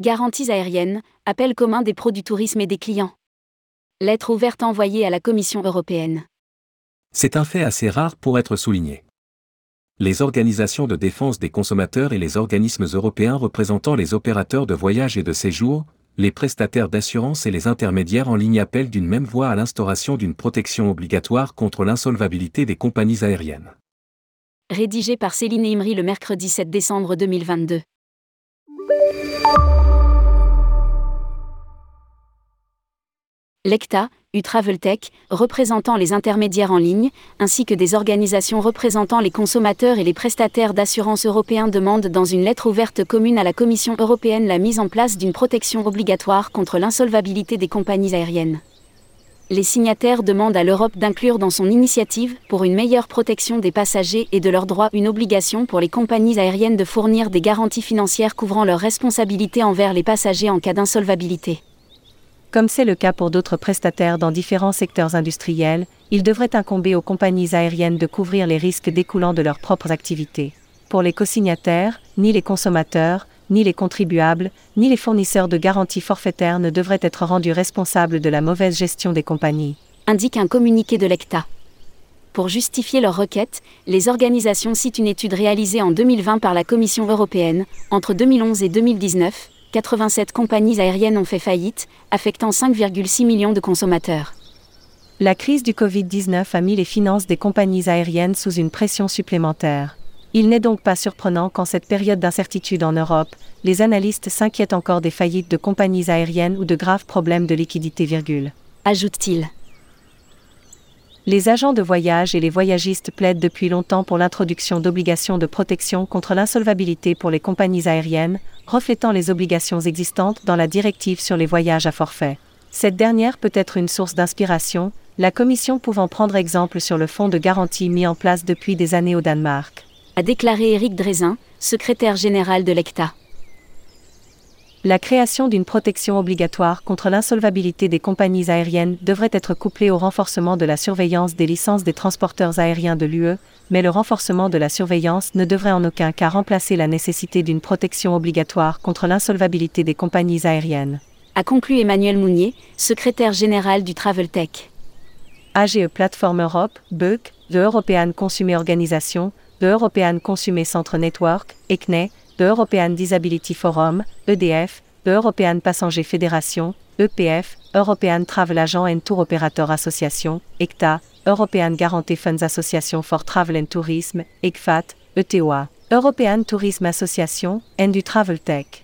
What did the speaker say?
Garanties aériennes, appel commun des pros du tourisme et des clients. Lettre ouverte envoyée à la Commission européenne. C'est un fait assez rare pour être souligné. Les organisations de défense des consommateurs et les organismes européens représentant les opérateurs de voyage et de séjour, les prestataires d'assurance et les intermédiaires en ligne appellent d'une même voix à l'instauration d'une protection obligatoire contre l'insolvabilité des compagnies aériennes. Rédigé par Céline Imri le mercredi 7 décembre 2022. L'ECTA, U-Traveltech, représentant les intermédiaires en ligne, ainsi que des organisations représentant les consommateurs et les prestataires d'assurance européens demandent dans une lettre ouverte commune à la Commission européenne la mise en place d'une protection obligatoire contre l'insolvabilité des compagnies aériennes. Les signataires demandent à l'Europe d'inclure dans son initiative, pour une meilleure protection des passagers et de leurs droits, une obligation pour les compagnies aériennes de fournir des garanties financières couvrant leurs responsabilités envers les passagers en cas d'insolvabilité. Comme c'est le cas pour d'autres prestataires dans différents secteurs industriels, il devrait incomber aux compagnies aériennes de couvrir les risques découlant de leurs propres activités. Pour les co-signataires, ni les consommateurs, ni les contribuables, ni les fournisseurs de garanties forfaitaires ne devraient être rendus responsables de la mauvaise gestion des compagnies. Indique un communiqué de l'ECTA. Pour justifier leur requête, les organisations citent une étude réalisée en 2020 par la Commission européenne, entre 2011 et 2019, 87 compagnies aériennes ont fait faillite, affectant 5,6 millions de consommateurs. La crise du Covid-19 a mis les finances des compagnies aériennes sous une pression supplémentaire. Il n'est donc pas surprenant qu'en cette période d'incertitude en Europe, les analystes s'inquiètent encore des faillites de compagnies aériennes ou de graves problèmes de liquidité. Ajoute-t-il les agents de voyage et les voyagistes plaident depuis longtemps pour l'introduction d'obligations de protection contre l'insolvabilité pour les compagnies aériennes, reflétant les obligations existantes dans la directive sur les voyages à forfait. Cette dernière peut être une source d'inspiration, la Commission pouvant prendre exemple sur le fonds de garantie mis en place depuis des années au Danemark. A déclaré Éric Drézin, secrétaire général de l'ECTA la création d'une protection obligatoire contre l'insolvabilité des compagnies aériennes devrait être couplée au renforcement de la surveillance des licences des transporteurs aériens de l'UE, mais le renforcement de la surveillance ne devrait en aucun cas remplacer la nécessité d'une protection obligatoire contre l'insolvabilité des compagnies aériennes. A conclu Emmanuel Mounier, secrétaire général du Travel Tech. AGE Platform Europe, BEUC, The European Consumer Organization, The European Consumer Centre Network, ECNE, The European Disability Forum, EDF, The European Passenger Federation, EPF, European Travel Agent and Tour Operator Association, ECTA, European Guarantee Funds Association for Travel and Tourism, ECFAT, ETOA, European Tourism Association, and du Travel Tech.